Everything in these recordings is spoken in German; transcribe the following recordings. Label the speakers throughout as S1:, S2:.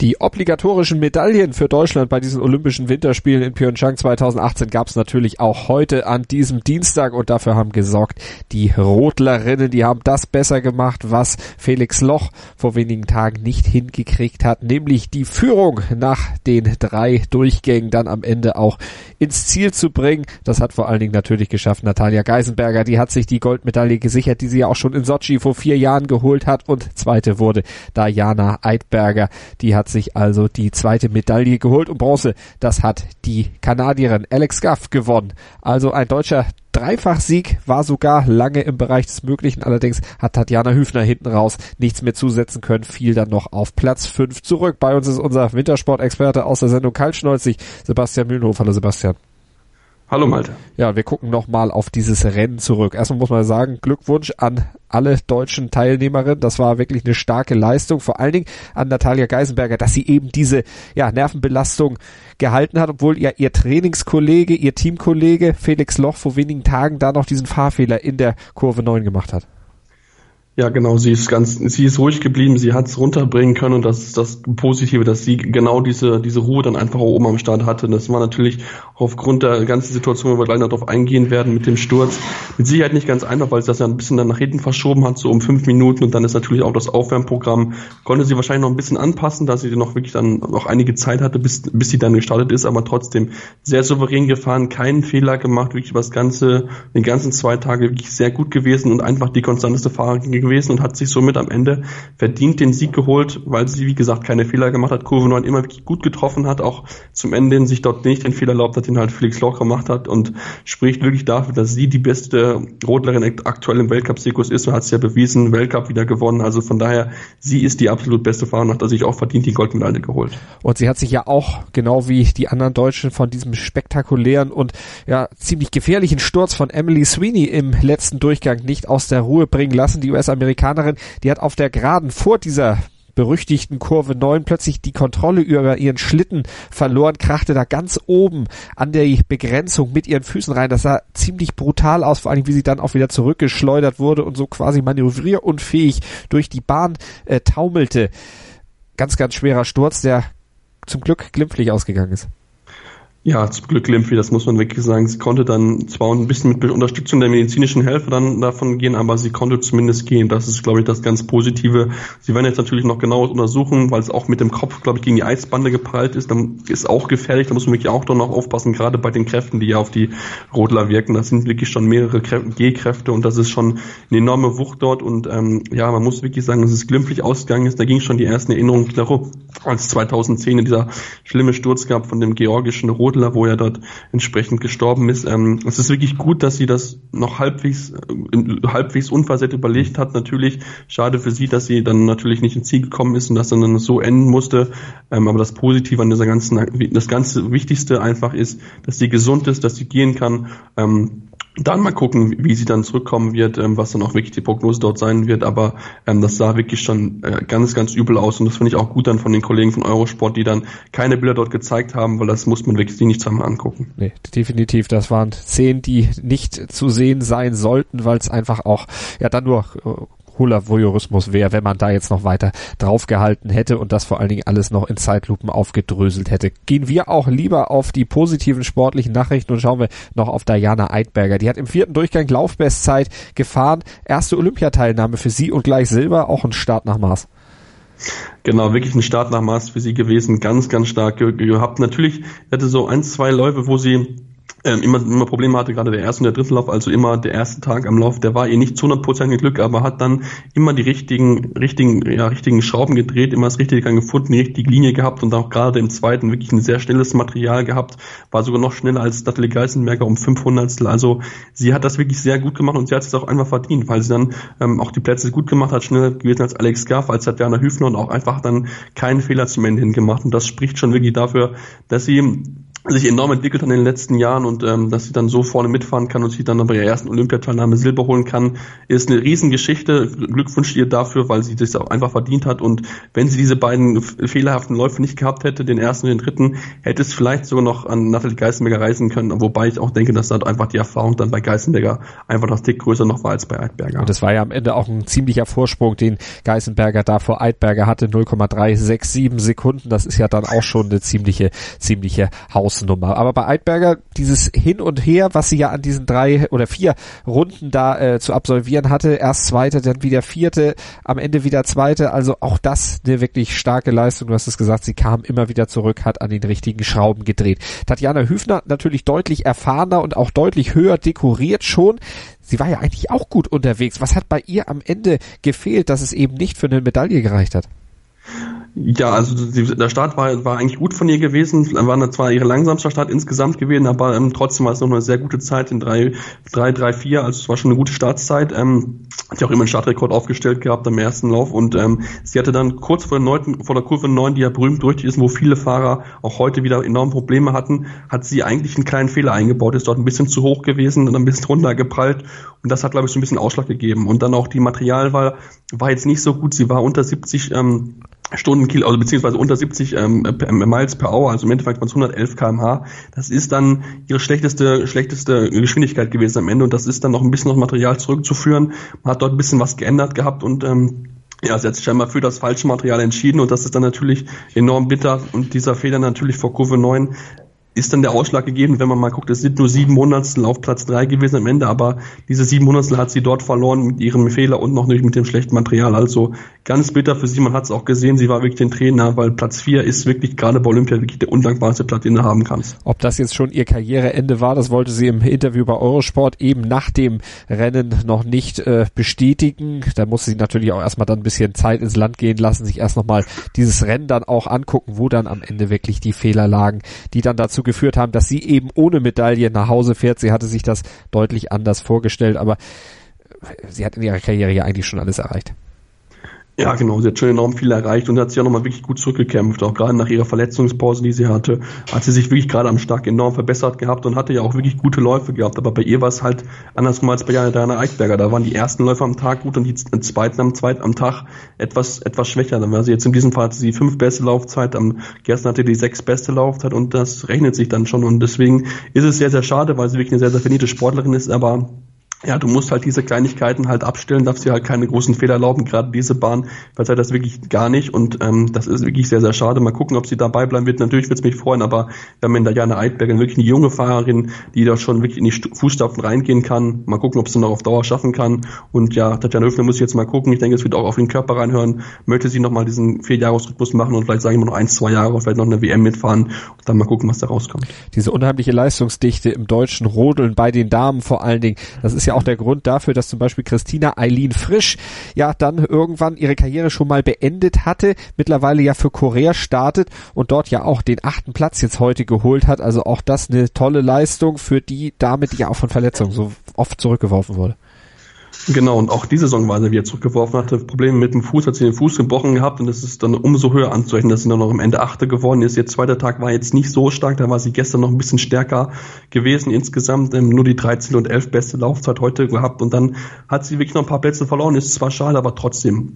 S1: die obligatorischen Medaillen für Deutschland bei diesen Olympischen Winterspielen in Pyeongchang 2018 gab es natürlich auch heute an diesem Dienstag und dafür haben gesorgt die Rodlerinnen, die haben das besser gemacht, was Felix Loch vor wenigen Tagen nicht hingekriegt hat, nämlich die Führung nach den drei Durchgängen dann am Ende auch ins Ziel zu bringen. Das hat vor allen Dingen natürlich geschafft Natalia Geisenberger, die hat sich die Goldmedaille gesichert, die sie ja auch schon in Sochi vor vier Jahren geholt hat. Und zweite wurde Diana Eidberger, die hat hat sich also die zweite Medaille geholt und Bronze, das hat die Kanadierin Alex Gaff gewonnen. Also ein deutscher Dreifachsieg war sogar lange im Bereich des Möglichen. Allerdings hat Tatjana Hüfner hinten raus nichts mehr zusetzen können, fiel dann noch auf Platz 5 zurück. Bei uns ist unser Wintersportexperte aus der Sendung Kaltschneuzig, Sebastian Mühlenhof. Hallo Sebastian.
S2: Hallo Malte.
S1: Ja, wir gucken nochmal auf dieses Rennen zurück. Erstmal muss man sagen, Glückwunsch an alle deutschen Teilnehmerinnen. Das war wirklich eine starke Leistung. Vor allen Dingen an Natalia Geisenberger, dass sie eben diese ja, Nervenbelastung gehalten hat, obwohl ja ihr Trainingskollege, ihr Teamkollege Felix Loch vor wenigen Tagen da noch diesen Fahrfehler in der Kurve 9 gemacht hat.
S2: Ja, genau, sie ist ganz, sie ist ruhig geblieben, sie hat es runterbringen können und das ist das Positive, dass sie genau diese, diese Ruhe dann einfach auch oben am Start hatte. Das war natürlich aufgrund der ganzen Situation, wo wir gleich noch darauf eingehen werden mit dem Sturz, mit Sicherheit nicht ganz einfach, weil sie das ja ein bisschen dann nach hinten verschoben hat, so um fünf Minuten und dann ist natürlich auch das Aufwärmprogramm, konnte sie wahrscheinlich noch ein bisschen anpassen, dass sie noch wirklich dann noch einige Zeit hatte, bis, bis sie dann gestartet ist, aber trotzdem sehr souverän gefahren, keinen Fehler gemacht, wirklich über das ganze, den ganzen zwei Tage wirklich sehr gut gewesen und einfach die konstanteste Fahrerin gewesen und hat sich somit am Ende verdient den Sieg geholt, weil sie, wie gesagt, keine Fehler gemacht hat. Kurve 9 immer gut getroffen hat, auch zum Ende sich dort nicht den Fehler erlaubt hat, den halt Felix Loch gemacht hat und spricht wirklich dafür, dass sie die beste Rodlerin aktuell im Weltcup-Zirkus ist und hat es ja bewiesen, Weltcup wieder gewonnen. Also von daher, sie ist die absolut beste Fahrerin hat sich auch verdient die Goldmedaille geholt.
S1: Und sie hat sich ja auch, genau wie die anderen Deutschen, von diesem spektakulären und ja ziemlich gefährlichen Sturz von Emily Sweeney im letzten Durchgang nicht aus der Ruhe bringen lassen. Die US Amerikanerin, die hat auf der Geraden vor dieser berüchtigten Kurve 9 plötzlich die Kontrolle über ihren Schlitten verloren, krachte da ganz oben an der Begrenzung mit ihren Füßen rein. Das sah ziemlich brutal aus, vor allem wie sie dann auch wieder zurückgeschleudert wurde und so quasi manövrierunfähig durch die Bahn äh, taumelte. Ganz, ganz schwerer Sturz, der zum Glück glimpflich ausgegangen ist.
S2: Ja, zum Glück Limpfi, das muss man wirklich sagen. Sie konnte dann zwar ein bisschen mit Unterstützung der medizinischen Helfer dann davon gehen, aber sie konnte zumindest gehen. Das ist, glaube ich, das ganz Positive. Sie werden jetzt natürlich noch genauer untersuchen, weil es auch mit dem Kopf, glaube ich, gegen die Eisbande geprallt ist. Dann ist auch gefährlich. Da muss man wirklich auch doch noch aufpassen, gerade bei den Kräften, die ja auf die Rodler wirken. Das sind wirklich schon mehrere G-Kräfte und das ist schon eine enorme Wucht dort. Und ähm, ja, man muss wirklich sagen, dass es glimpflich ausgegangen ist. Da ging schon die ersten Erinnerungen, glaube als 2010 dieser schlimme Sturz gab von dem georgischen Rot Rodler, wo er dort entsprechend gestorben ist. Ähm, es ist wirklich gut, dass sie das noch halbwegs, äh, halbwegs unversehrt überlegt hat. Natürlich schade für sie, dass sie dann natürlich nicht ins Ziel gekommen ist und das dann so enden musste. Ähm, aber das Positive an dieser ganzen, das ganze Wichtigste einfach ist, dass sie gesund ist, dass sie gehen kann. Ähm, dann mal gucken, wie sie dann zurückkommen wird, ähm, was dann auch wirklich die Prognose dort sein wird. Aber ähm, das sah wirklich schon äh, ganz, ganz übel aus. Und das finde ich auch gut dann von den Kollegen von Eurosport, die dann keine Bilder dort gezeigt haben, weil das muss man wirklich nicht zweimal angucken.
S1: Nee, definitiv. Das waren Szenen, die nicht zu sehen sein sollten, weil es einfach auch ja dann nur äh, hohler Voyeurismus wäre, wenn man da jetzt noch weiter draufgehalten hätte und das vor allen Dingen alles noch in Zeitlupen aufgedröselt hätte. Gehen wir auch lieber auf die positiven sportlichen Nachrichten und schauen wir noch auf Diana Eidberger. Die hat im vierten Durchgang Laufbestzeit gefahren. Erste Olympiateilnahme für sie und gleich Silber, auch ein Start nach Maß.
S2: Genau, wirklich ein Start nach Maß für sie gewesen, ganz, ganz stark gehabt. Natürlich hatte so ein, zwei Läufe, wo sie ähm, immer, immer Probleme hatte, gerade der erste und der dritte Lauf, also immer der erste Tag am Lauf, der war ihr nicht zu 100% Glück, aber hat dann immer die richtigen, richtigen, ja, richtigen Schrauben gedreht, immer das Richtige gefunden, die richtige Linie gehabt und auch gerade im zweiten wirklich ein sehr schnelles Material gehabt, war sogar noch schneller als Natalie Geisenberger um 500 Also sie hat das wirklich sehr gut gemacht und sie hat es auch einfach verdient, weil sie dann ähm, auch die Plätze gut gemacht hat, schneller gewesen als Alex Gaff, als Tatjana Hüfner und auch einfach dann keinen Fehler zum Ende hin gemacht. Und das spricht schon wirklich dafür, dass sie sich enorm entwickelt hat in den letzten Jahren und ähm, dass sie dann so vorne mitfahren kann und sich dann bei ihrer ersten Olympiateilnahme Silber holen kann, ist eine Riesengeschichte. Glückwunsch ihr dafür, weil sie das auch einfach verdient hat. Und wenn sie diese beiden fehlerhaften Läufe nicht gehabt hätte, den ersten und den dritten, hätte es vielleicht sogar noch an Nathalie Geisenberger reisen können, wobei ich auch denke, dass da einfach die Erfahrung dann bei Geisenberger einfach das Tick größer noch war als bei Eidberger.
S1: Und das war ja am Ende auch ein ziemlicher Vorsprung, den Geisenberger da vor Eidberger hatte, 0,367 Sekunden, das ist ja dann auch schon eine ziemliche, ziemliche Hausnummer. Aber bei Eidberger, dieses Hin und Her, was sie ja an diesen drei oder vier Runden da äh, zu absolvieren hatte, erst zweite, dann wieder vierte, am Ende wieder zweite, also auch das eine wirklich starke Leistung. Du hast es gesagt, sie kam immer wieder zurück, hat an den richtigen Schrauben gedreht. Tatjana Hüfner natürlich deutlich erfahrener und auch deutlich höher dekoriert schon. Sie war ja eigentlich auch gut unterwegs. Was hat bei ihr am Ende gefehlt, dass es eben nicht für eine Medaille gereicht hat?
S2: Ja, also der Start war, war eigentlich gut von ihr gewesen. War zwar ihre langsamster Start insgesamt gewesen, aber ähm, trotzdem war es noch eine sehr gute Zeit in 3, 3, 3, 4. Also es war schon eine gute Startzeit. Ähm, hat ja auch immer einen Startrekord aufgestellt gehabt am ersten Lauf und ähm, sie hatte dann kurz vor der, neunten, vor der Kurve 9, die ja berühmt durch ist, wo viele Fahrer auch heute wieder enorm Probleme hatten, hat sie eigentlich einen kleinen Fehler eingebaut, ist dort ein bisschen zu hoch gewesen und ein bisschen runtergeprallt und das hat, glaube ich, so ein bisschen Ausschlag gegeben. Und dann auch die Materialwahl war jetzt nicht so gut. Sie war unter 70 ähm, Stundenkilo, also beziehungsweise unter 70 ähm, Miles per Hour, also im Endeffekt waren es 111 kmh. Das ist dann ihre schlechteste, schlechteste Geschwindigkeit gewesen am Ende und das ist dann noch ein bisschen noch Material zurückzuführen. Man hat dort ein bisschen was geändert gehabt und ähm, ja, sie hat sich scheinbar für das falsche Material entschieden und das ist dann natürlich enorm bitter und dieser Fehler natürlich vor Kurve 9 ist dann der Ausschlag gegeben, wenn man mal guckt, es sind nur sieben Monatstel auf Platz drei gewesen am Ende, aber diese sieben Monatstel hat sie dort verloren mit ihrem Fehler und noch nicht mit dem schlechten Material. Also ganz bitter für sie, man hat es auch gesehen, sie war wirklich den Trainer, weil Platz vier ist wirklich gerade bei Olympia wirklich der undankbarste Platz, den du haben kannst.
S1: Ob das jetzt schon ihr Karriereende war, das wollte sie im Interview bei Eurosport eben nach dem Rennen noch nicht äh, bestätigen. Da musste sie natürlich auch erstmal dann ein bisschen Zeit ins Land gehen lassen, sich erst nochmal dieses Rennen dann auch angucken, wo dann am Ende wirklich die Fehler lagen, die dann dazu geführt haben, dass sie eben ohne Medaille nach Hause fährt. Sie hatte sich das deutlich anders vorgestellt, aber sie hat in ihrer Karriere ja eigentlich schon alles erreicht.
S2: Ja, genau. Sie hat schon enorm viel erreicht und hat sich ja nochmal wirklich gut zurückgekämpft. Auch gerade nach ihrer Verletzungspause, die sie hatte, hat sie sich wirklich gerade am Start enorm verbessert gehabt und hatte ja auch wirklich gute Läufe gehabt. Aber bei ihr war es halt andersrum als bei Jana Eichberger. Da waren die ersten Läufe am Tag gut und die zweiten am zweiten am Tag etwas, etwas schwächer. Dann war sie jetzt in diesem Fall hatte sie fünf beste Laufzeit, am gestern hatte die sechs beste Laufzeit und das rechnet sich dann schon. Und deswegen ist es sehr, sehr schade, weil sie wirklich eine sehr, sehr verdiente Sportlerin ist, aber ja, du musst halt diese Kleinigkeiten halt abstellen, darfst dir halt keine großen Fehler erlauben. Gerade diese Bahn verzeiht das wirklich gar nicht und ähm, das ist wirklich sehr, sehr schade. Mal gucken, ob sie dabei bleiben wird. Natürlich wird es mich freuen, aber wir haben in der Jana Eidberger wirklich eine junge Fahrerin, die da schon wirklich in die Fußstapfen reingehen kann. Mal gucken, ob sie noch auf Dauer schaffen kann. Und ja, Tatjana Höfner muss ich jetzt mal gucken. Ich denke, es wird auch auf den Körper reinhören. Möchte sie nochmal diesen Vierjahresrhythmus machen und vielleicht sagen wir noch ein, zwei Jahre, vielleicht noch eine WM mitfahren und dann mal gucken, was da rauskommt.
S1: Diese unheimliche Leistungsdichte im deutschen Rodeln bei den Damen vor allen Dingen, das ist ja auch der Grund dafür, dass zum Beispiel Christina Eileen Frisch ja dann irgendwann ihre Karriere schon mal beendet hatte, mittlerweile ja für Korea startet und dort ja auch den achten Platz jetzt heute geholt hat. Also auch das eine tolle Leistung für die Dame, ja auch von Verletzungen so oft zurückgeworfen wurde.
S2: Genau, und auch diese Saison war sie wieder zurückgeworfen, hatte Probleme mit dem Fuß, hat sie den Fuß gebrochen gehabt und das ist dann umso höher anzurechnen, dass sie dann noch am Ende Achte geworden ist. Ihr zweiter Tag war jetzt nicht so stark, da war sie gestern noch ein bisschen stärker gewesen. Insgesamt ähm, nur die 13 und 11 beste Laufzeit heute gehabt und dann hat sie wirklich noch ein paar Plätze verloren. Ist zwar schade, aber trotzdem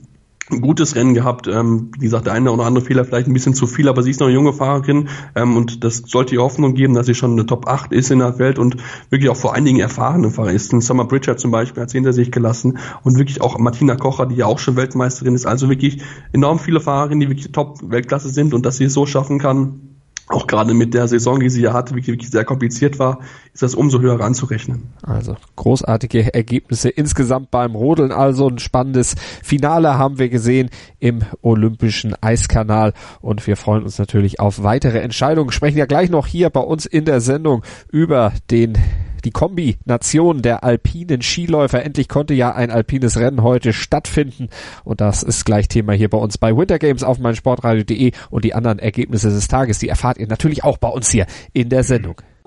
S2: ein gutes Rennen gehabt. Ähm, wie gesagt, der eine oder andere Fehler vielleicht ein bisschen zu viel, aber sie ist noch eine junge Fahrerin ähm, und das sollte ihr Hoffnung geben, dass sie schon eine Top 8 ist in der Welt und wirklich auch vor allen Dingen erfahrene Fahrer ist. Ein Summer Bridger zum Beispiel hat sie hinter sich gelassen und wirklich auch Martina Kocher, die ja auch schon Weltmeisterin ist. Also wirklich enorm viele Fahrerinnen, die wirklich Top-Weltklasse sind und dass sie es so schaffen kann, auch gerade mit der Saison, die sie ja hatte, wirklich, wirklich sehr kompliziert war, ist das umso höher anzurechnen.
S1: Also großartige Ergebnisse insgesamt beim Rodeln. Also ein spannendes Finale haben wir gesehen im Olympischen Eiskanal und wir freuen uns natürlich auf weitere Entscheidungen. Sprechen ja gleich noch hier bei uns in der Sendung über den die Kombination der alpinen Skiläufer. Endlich konnte ja ein alpines Rennen heute stattfinden und das ist gleich Thema hier bei uns bei Winter Games auf meinsportradio.de und die anderen Ergebnisse des Tages, die erfahrt ihr natürlich auch bei uns hier in der Sendung.